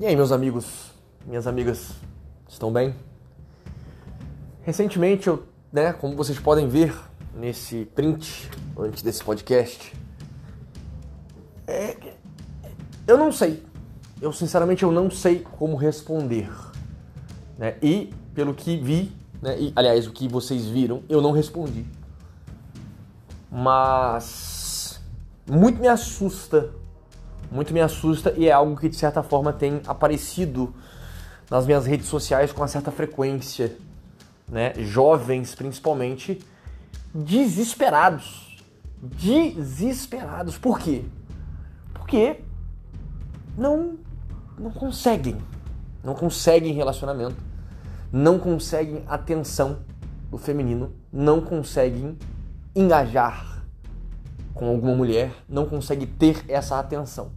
E aí, meus amigos, minhas amigas, estão bem? Recentemente, eu, né, como vocês podem ver nesse print antes desse podcast, é, eu não sei. Eu sinceramente eu não sei como responder, né? E pelo que vi, né, e aliás o que vocês viram, eu não respondi. Mas muito me assusta muito me assusta e é algo que de certa forma tem aparecido nas minhas redes sociais com uma certa frequência, né? Jovens principalmente desesperados. Desesperados. Por quê? Porque não não conseguem, não conseguem relacionamento, não conseguem atenção do feminino, não conseguem engajar com alguma mulher, não conseguem ter essa atenção.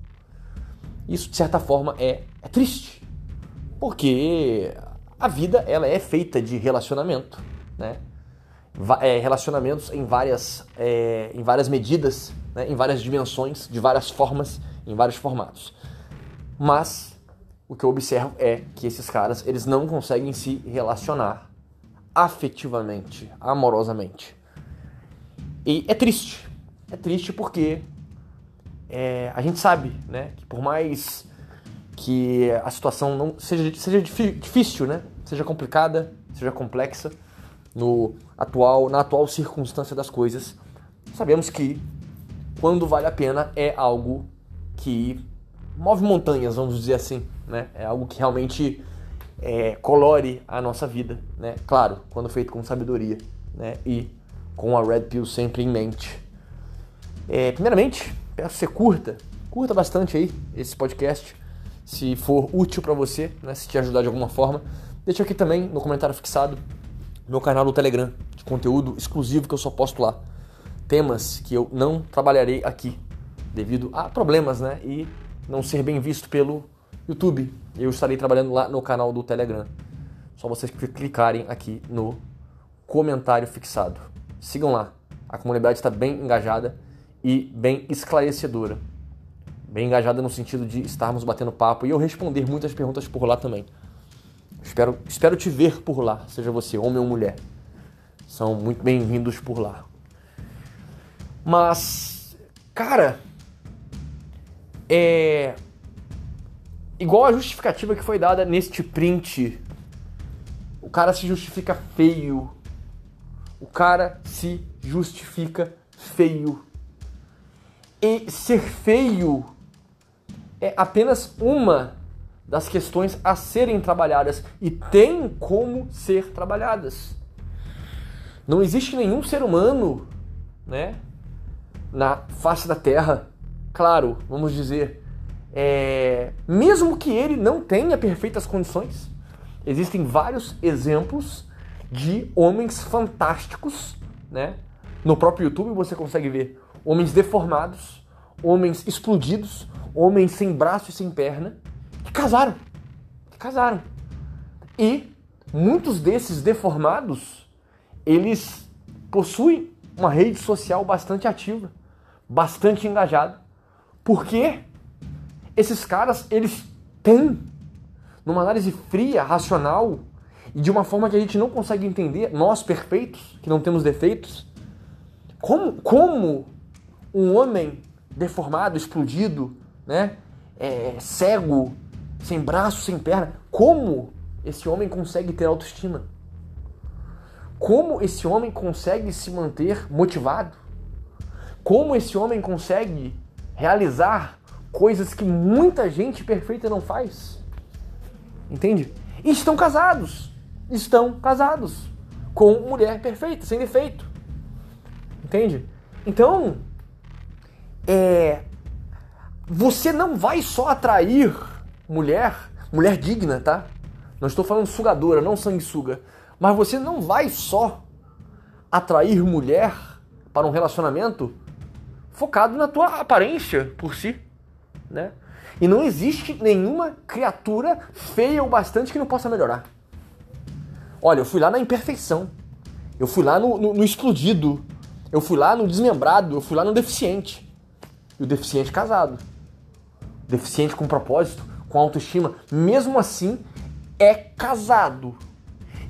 Isso de certa forma é, é triste, porque a vida ela é feita de relacionamento, né? É, relacionamentos em várias, é, em várias medidas, né? em várias dimensões, de várias formas, em vários formatos. Mas o que eu observo é que esses caras eles não conseguem se relacionar afetivamente, amorosamente. E é triste. É triste porque é, a gente sabe, né, que por mais que a situação não seja, seja difícil, né, seja complicada, seja complexa no atual, na atual circunstância das coisas, sabemos que quando vale a pena é algo que move montanhas, vamos dizer assim, né? É algo que realmente é, colore a nossa vida, né? Claro, quando feito com sabedoria, né? E com a Red Pill sempre em mente. É, primeiramente, Peço você curta, curta bastante aí esse podcast, se for útil para você, né, se te ajudar de alguma forma. Deixa aqui também no comentário fixado meu canal do Telegram, de conteúdo exclusivo que eu só posto lá. Temas que eu não trabalharei aqui, devido a problemas, né, e não ser bem visto pelo YouTube. Eu estarei trabalhando lá no canal do Telegram. Só vocês clicarem aqui no comentário fixado. Sigam lá. A comunidade está bem engajada e bem esclarecedora. Bem engajada no sentido de estarmos batendo papo e eu responder muitas perguntas por lá também. Espero, espero te ver por lá, seja você homem ou mulher. São muito bem-vindos por lá. Mas, cara, é. Igual a justificativa que foi dada neste print. O cara se justifica feio. O cara se justifica feio. E ser feio é apenas uma das questões a serem trabalhadas e tem como ser trabalhadas. Não existe nenhum ser humano, né, na face da Terra, claro, vamos dizer, é, mesmo que ele não tenha perfeitas condições, existem vários exemplos de homens fantásticos, né? No próprio YouTube você consegue ver homens deformados, homens explodidos, homens sem braço e sem perna, que casaram. Que casaram. E muitos desses deformados, eles possuem uma rede social bastante ativa, bastante engajada. Porque esses caras, eles têm, numa análise fria, racional, e de uma forma que a gente não consegue entender, nós perfeitos, que não temos defeitos, como, como um homem deformado, explodido, né? É, cego, sem braço, sem perna, como esse homem consegue ter autoestima? Como esse homem consegue se manter motivado? Como esse homem consegue realizar coisas que muita gente perfeita não faz? Entende? E estão casados. Estão casados com mulher perfeita, sem defeito. Entende? Então, é, você não vai só atrair mulher, mulher digna, tá? Não estou falando sugadora, não sanguessuga. Mas você não vai só atrair mulher para um relacionamento focado na tua aparência por si, né? E não existe nenhuma criatura feia o bastante que não possa melhorar. Olha, eu fui lá na imperfeição. Eu fui lá no, no, no explodido. Eu fui lá no desmembrado. Eu fui lá no deficiente e o deficiente casado. Deficiente com propósito, com autoestima, mesmo assim é casado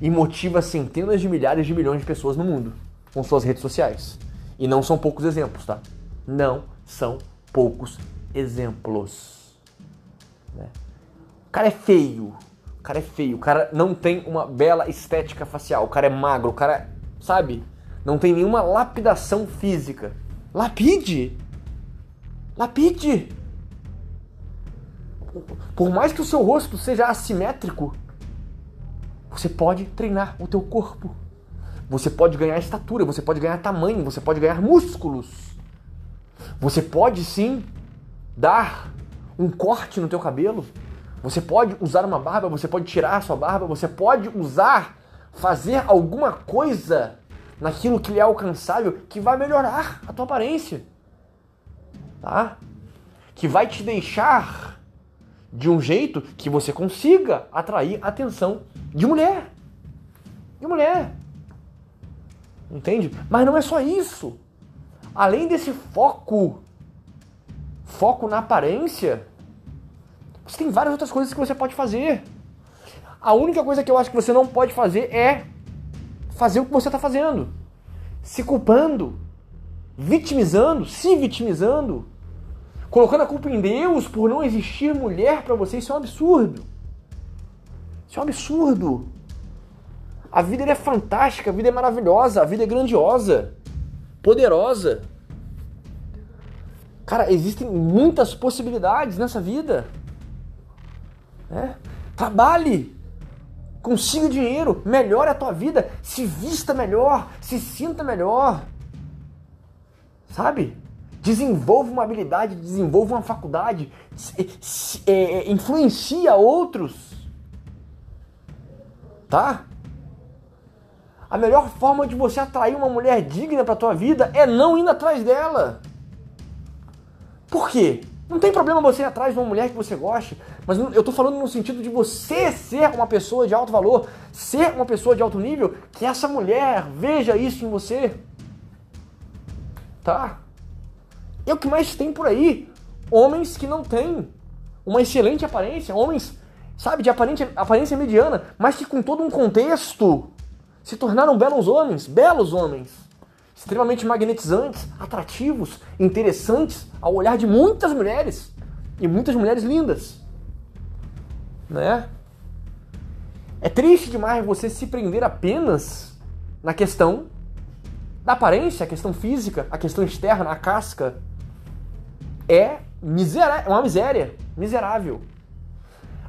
e motiva centenas de milhares de milhões de pessoas no mundo com suas redes sociais. E não são poucos exemplos, tá? Não são poucos exemplos. Né? O cara é feio, o cara é feio, o cara não tem uma bela estética facial, o cara é magro, o cara, sabe? Não tem nenhuma lapidação física. Lapide! Lapide! Por mais que o seu rosto seja assimétrico, você pode treinar o teu corpo. Você pode ganhar estatura, você pode ganhar tamanho, você pode ganhar músculos. Você pode sim dar um corte no teu cabelo. Você pode usar uma barba, você pode tirar a sua barba, você pode usar, fazer alguma coisa naquilo que lhe é alcançável que vai melhorar a tua aparência. Tá? Que vai te deixar de um jeito que você consiga atrair a atenção de mulher. De mulher. Entende? Mas não é só isso. Além desse foco, foco na aparência, você tem várias outras coisas que você pode fazer. A única coisa que eu acho que você não pode fazer é fazer o que você está fazendo. Se culpando, vitimizando, se vitimizando, colocando a culpa em Deus por não existir mulher para você. Isso é um absurdo. Isso é um absurdo. A vida é fantástica, a vida é maravilhosa, a vida é grandiosa, poderosa. Cara, existem muitas possibilidades nessa vida. É? Trabalhe, consiga dinheiro, melhore a tua vida, se vista melhor, se sinta melhor. Sabe? Desenvolva uma habilidade, desenvolva uma faculdade, se, é, influencia outros. Tá? A melhor forma de você atrair uma mulher digna para tua vida é não indo atrás dela. Por quê? Não tem problema você ir atrás de uma mulher que você goste, mas eu tô falando no sentido de você ser uma pessoa de alto valor, ser uma pessoa de alto nível, que essa mulher veja isso em você. Tá? É o que mais tem por aí. Homens que não têm uma excelente aparência, homens, sabe, de aparência, aparência mediana, mas que com todo um contexto se tornaram belos homens, belos homens, extremamente magnetizantes, atrativos, interessantes ao olhar de muitas mulheres e muitas mulheres lindas, né? É triste demais você se prender apenas na questão da aparência, a questão física, a questão externa, a casca. É, misera é uma miséria, miserável.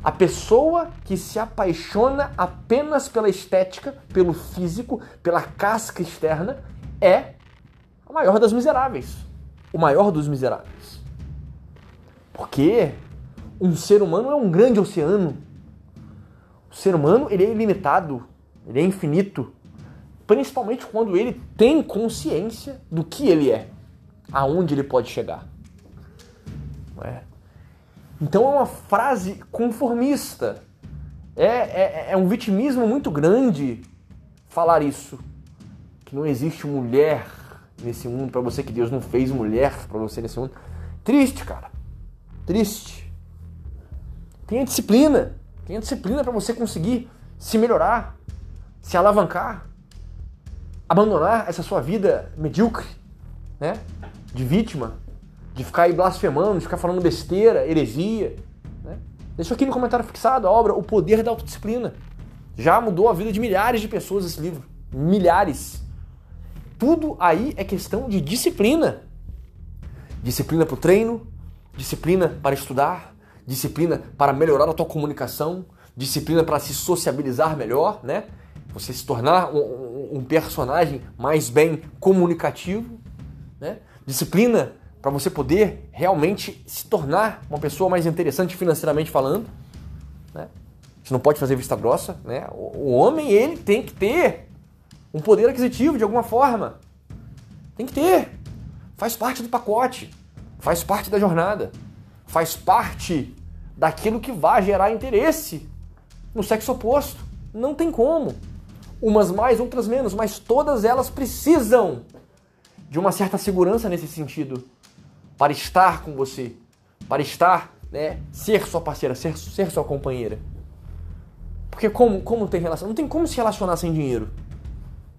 A pessoa que se apaixona apenas pela estética, pelo físico, pela casca externa, é a maior das miseráveis. O maior dos miseráveis. Porque um ser humano é um grande oceano. O ser humano ele é ilimitado, ele é infinito, principalmente quando ele tem consciência do que ele é, aonde ele pode chegar. É? Então é uma frase conformista. É, é, é um vitimismo muito grande falar isso. Que não existe mulher nesse mundo para você, que Deus não fez mulher para você nesse mundo. Triste, cara. Triste. Tenha disciplina. Tenha disciplina para você conseguir se melhorar, se alavancar, abandonar essa sua vida medíocre, né? De vítima, de ficar aí blasfemando, de ficar falando besteira, heresia. Né? Deixa aqui no comentário fixado a obra O Poder da Autodisciplina. Já mudou a vida de milhares de pessoas esse livro. Milhares. Tudo aí é questão de disciplina. Disciplina para o treino, disciplina para estudar, disciplina para melhorar a tua comunicação, disciplina para se sociabilizar melhor, né? Você se tornar um, um personagem mais bem comunicativo, né? Disciplina para você poder realmente se tornar uma pessoa mais interessante financeiramente falando. Né? Você não pode fazer vista grossa. Né? O homem ele tem que ter um poder aquisitivo de alguma forma. Tem que ter. Faz parte do pacote. Faz parte da jornada. Faz parte daquilo que vai gerar interesse no sexo oposto. Não tem como. Umas mais, outras menos, mas todas elas precisam de uma certa segurança nesse sentido para estar com você, para estar né, ser sua parceira, ser, ser sua companheira. Porque como, como tem relação? Não tem como se relacionar sem dinheiro.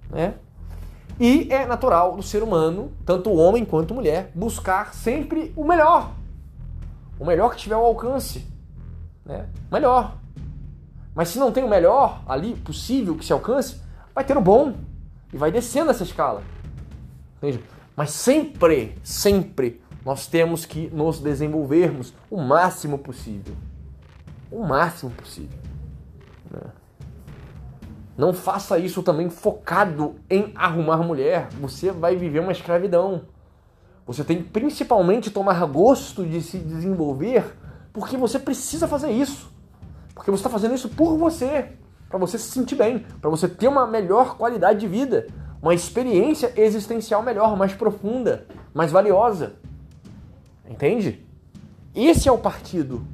Né? E é natural do ser humano, tanto homem quanto mulher, buscar sempre o melhor. O melhor que tiver ao alcance. Né? Melhor. Mas se não tem o melhor ali possível que se alcance, vai ter o bom. E vai descendo essa escala. Entende? Mas sempre, sempre nós temos que nos desenvolvermos o máximo possível. O máximo possível. Né? Não faça isso também focado em arrumar mulher. Você vai viver uma escravidão. Você tem principalmente tomar gosto de se desenvolver porque você precisa fazer isso. Porque você está fazendo isso por você, para você se sentir bem, para você ter uma melhor qualidade de vida, uma experiência existencial melhor, mais profunda, mais valiosa. Entende? Esse é o partido.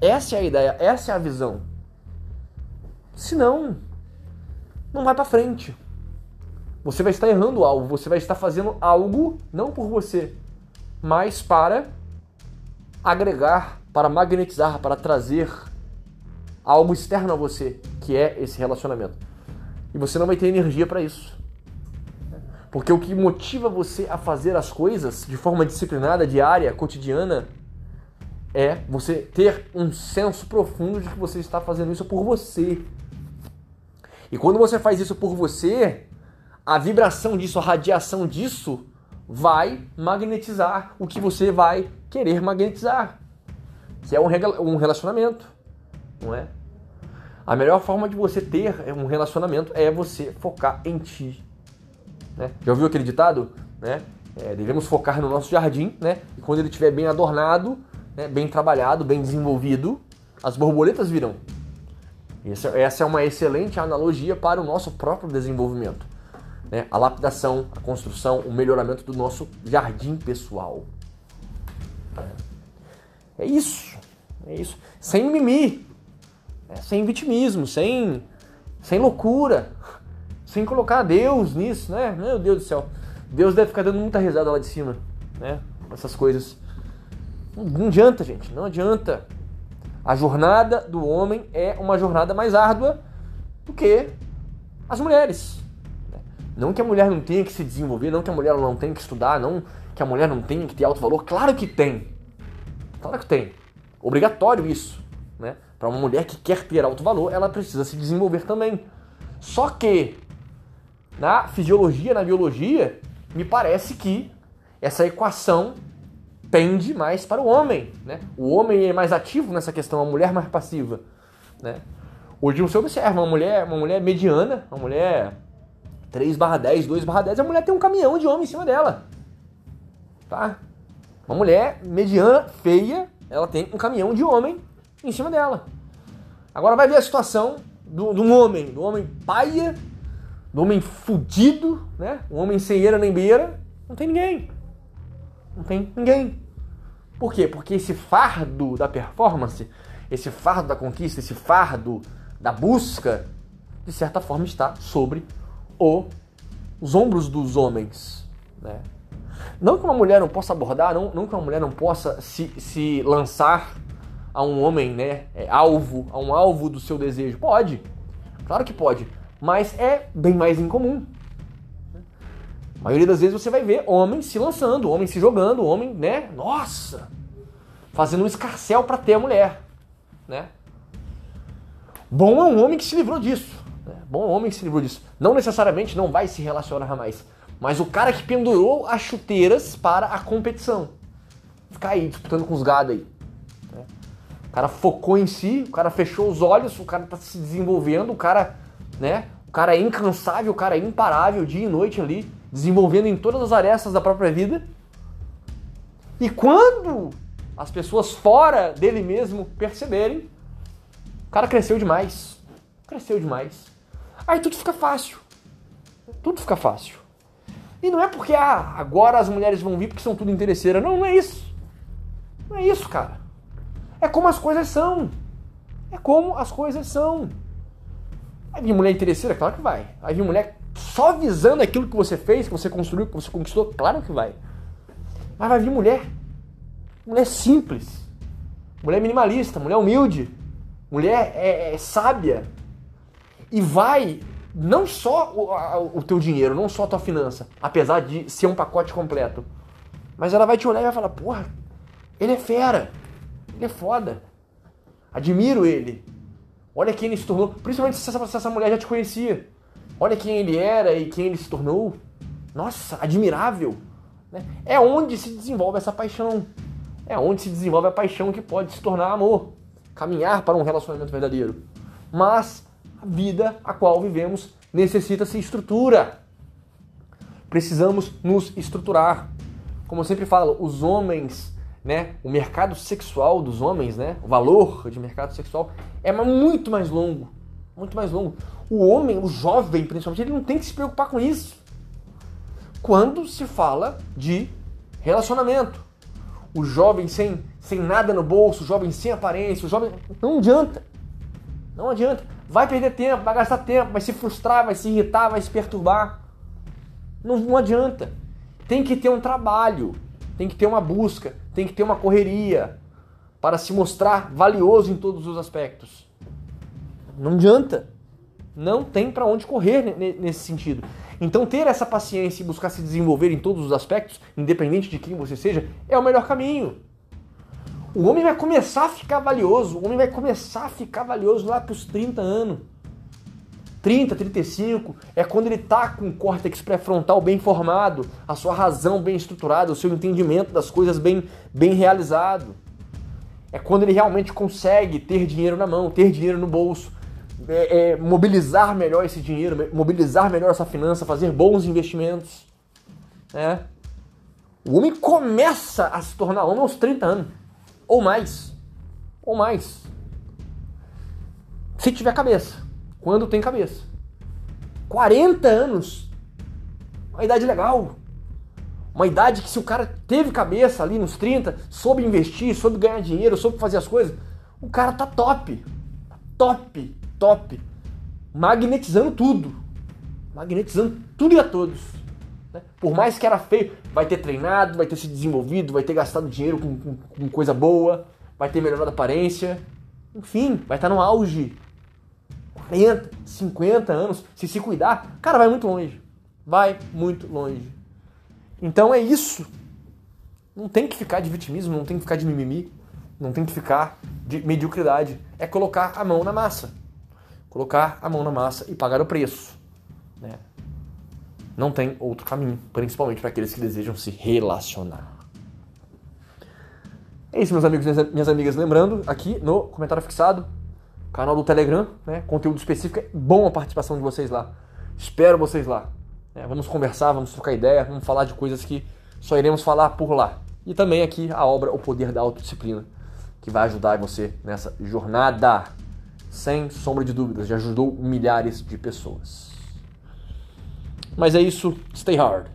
Essa é a ideia, essa é a visão. Senão, não vai para frente. Você vai estar errando o alvo, você vai estar fazendo algo não por você, mas para agregar, para magnetizar, para trazer algo externo a você, que é esse relacionamento. E você não vai ter energia para isso. Porque o que motiva você a fazer as coisas de forma disciplinada, diária, cotidiana, é você ter um senso profundo de que você está fazendo isso por você. E quando você faz isso por você, a vibração disso, a radiação disso vai magnetizar o que você vai querer magnetizar, que é um relacionamento, não é? A melhor forma de você ter um relacionamento é você focar em ti. Né? Já ouviu aquele ditado? Né? É, devemos focar no nosso jardim, né? E quando ele estiver bem adornado, né? bem trabalhado, bem desenvolvido, as borboletas virão. Essa é uma excelente analogia para o nosso próprio desenvolvimento. Né? A lapidação, a construção, o melhoramento do nosso jardim pessoal. É isso. É isso. Sem mimimi. Né? Sem vitimismo, sem, sem loucura. Sem colocar Deus nisso, né? Meu Deus do céu. Deus deve ficar dando muita risada lá de cima, né? Essas coisas. Não adianta, gente. Não adianta. A jornada do homem é uma jornada mais árdua do que as mulheres. Não que a mulher não tenha que se desenvolver, não que a mulher não tenha que estudar, não que a mulher não tenha que ter alto valor. Claro que tem. Claro que tem. Obrigatório isso. Né? Para uma mulher que quer ter alto valor, ela precisa se desenvolver também. Só que na fisiologia, na biologia, me parece que essa equação pende mais para o homem. Né? O homem é mais ativo nessa questão, a mulher mais passiva. Né? Hoje você observa uma mulher, uma mulher mediana, uma mulher 3 barra 10, 2 barra 10, a mulher tem um caminhão de homem em cima dela. Tá? Uma mulher mediana, feia, ela tem um caminhão de homem em cima dela. Agora vai ver a situação do, do homem, do homem paia, do homem fudido, né? Um homem sem eira nem beira. Não tem ninguém. Não tem ninguém. Por quê? Porque esse fardo da performance, esse fardo da conquista, esse fardo da busca, de certa forma está sobre o, os ombros dos homens. Né? Não que uma mulher não possa abordar, não, não que uma mulher não possa se, se lançar a um homem, né, é, alvo, a um alvo do seu desejo. Pode, claro que pode, mas é bem mais incomum. A maioria das vezes você vai ver homens se lançando, homens se jogando, homem, né? Nossa! Fazendo um escarcel para ter a mulher, né? Bom é um homem que se livrou disso. Né? Bom é um homem que se livrou disso. Não necessariamente não vai se relacionar mais, mas o cara que pendurou as chuteiras para a competição. Ficar aí disputando com os gado aí. Né? O cara focou em si, o cara fechou os olhos, o cara tá se desenvolvendo, o cara, né? Cara é incansável, o cara é imparável dia e noite ali desenvolvendo em todas as arestas da própria vida. E quando as pessoas fora dele mesmo perceberem, o cara cresceu demais. Cresceu demais. Aí tudo fica fácil. Tudo fica fácil. E não é porque ah, agora as mulheres vão vir porque são tudo interesseiras. Não, não é isso. Não é isso, cara. É como as coisas são. É como as coisas são. Vai vir mulher interesseira? Claro que vai. Vai vir mulher só visando aquilo que você fez, que você construiu, que você conquistou, claro que vai. Mas vai vir mulher. Mulher simples. mulher minimalista, mulher humilde, mulher é, é sábia. E vai não só o, a, o teu dinheiro, não só a tua finança, apesar de ser um pacote completo. Mas ela vai te olhar e vai falar, porra, ele é fera, ele é foda. Admiro ele. Olha quem ele se tornou. Principalmente se essa, se essa mulher já te conhecia. Olha quem ele era e quem ele se tornou. Nossa, admirável. Né? É onde se desenvolve essa paixão. É onde se desenvolve a paixão que pode se tornar amor. Caminhar para um relacionamento verdadeiro. Mas a vida a qual vivemos necessita-se estrutura. Precisamos nos estruturar. Como eu sempre falo, os homens, né, o mercado sexual dos homens, né, o valor de mercado sexual é muito mais longo, muito mais longo. O homem, o jovem principalmente, ele não tem que se preocupar com isso. Quando se fala de relacionamento, o jovem sem, sem nada no bolso, o jovem sem aparência, o jovem não adianta. Não adianta. Vai perder tempo, vai gastar tempo, vai se frustrar, vai se irritar, vai se perturbar. Não, não adianta. Tem que ter um trabalho, tem que ter uma busca, tem que ter uma correria para se mostrar valioso em todos os aspectos. Não adianta. Não tem para onde correr nesse sentido. Então, ter essa paciência e buscar se desenvolver em todos os aspectos, independente de quem você seja, é o melhor caminho. O homem vai começar a ficar valioso, o homem vai começar a ficar valioso lá para os 30 anos. 30, 35 é quando ele está com o córtex pré-frontal bem formado, a sua razão bem estruturada, o seu entendimento das coisas bem, bem realizado. É quando ele realmente consegue ter dinheiro na mão, ter dinheiro no bolso, é, é, mobilizar melhor esse dinheiro, mobilizar melhor essa finança, fazer bons investimentos. Né? O homem começa a se tornar homem aos 30 anos. Ou mais. Ou mais. Se tiver cabeça. Quando tem cabeça. 40 anos. Uma idade legal. Uma idade que se o cara teve cabeça ali nos 30, soube investir, soube ganhar dinheiro, soube fazer as coisas, o cara tá top. Top, top. Magnetizando tudo. Magnetizando tudo e a todos. Né? Por mais que era feio, vai ter treinado, vai ter se desenvolvido, vai ter gastado dinheiro com, com, com coisa boa, vai ter melhorado a aparência, enfim, vai estar no auge. 40, 50 anos, se se cuidar, cara, vai muito longe. Vai muito longe. Então é isso. Não tem que ficar de vitimismo, não tem que ficar de mimimi, não tem que ficar de mediocridade. É colocar a mão na massa. Colocar a mão na massa e pagar o preço. Né? Não tem outro caminho, principalmente para aqueles que desejam se relacionar. É isso, meus amigos e minhas amigas. Lembrando, aqui no comentário fixado, canal do Telegram, né? Conteúdo específico. É bom a participação de vocês lá. Espero vocês lá. É, vamos conversar, vamos trocar ideia, vamos falar de coisas que só iremos falar por lá. E também aqui a obra O Poder da Autodisciplina, que vai ajudar você nessa jornada. Sem sombra de dúvidas, já ajudou milhares de pessoas. Mas é isso, stay hard.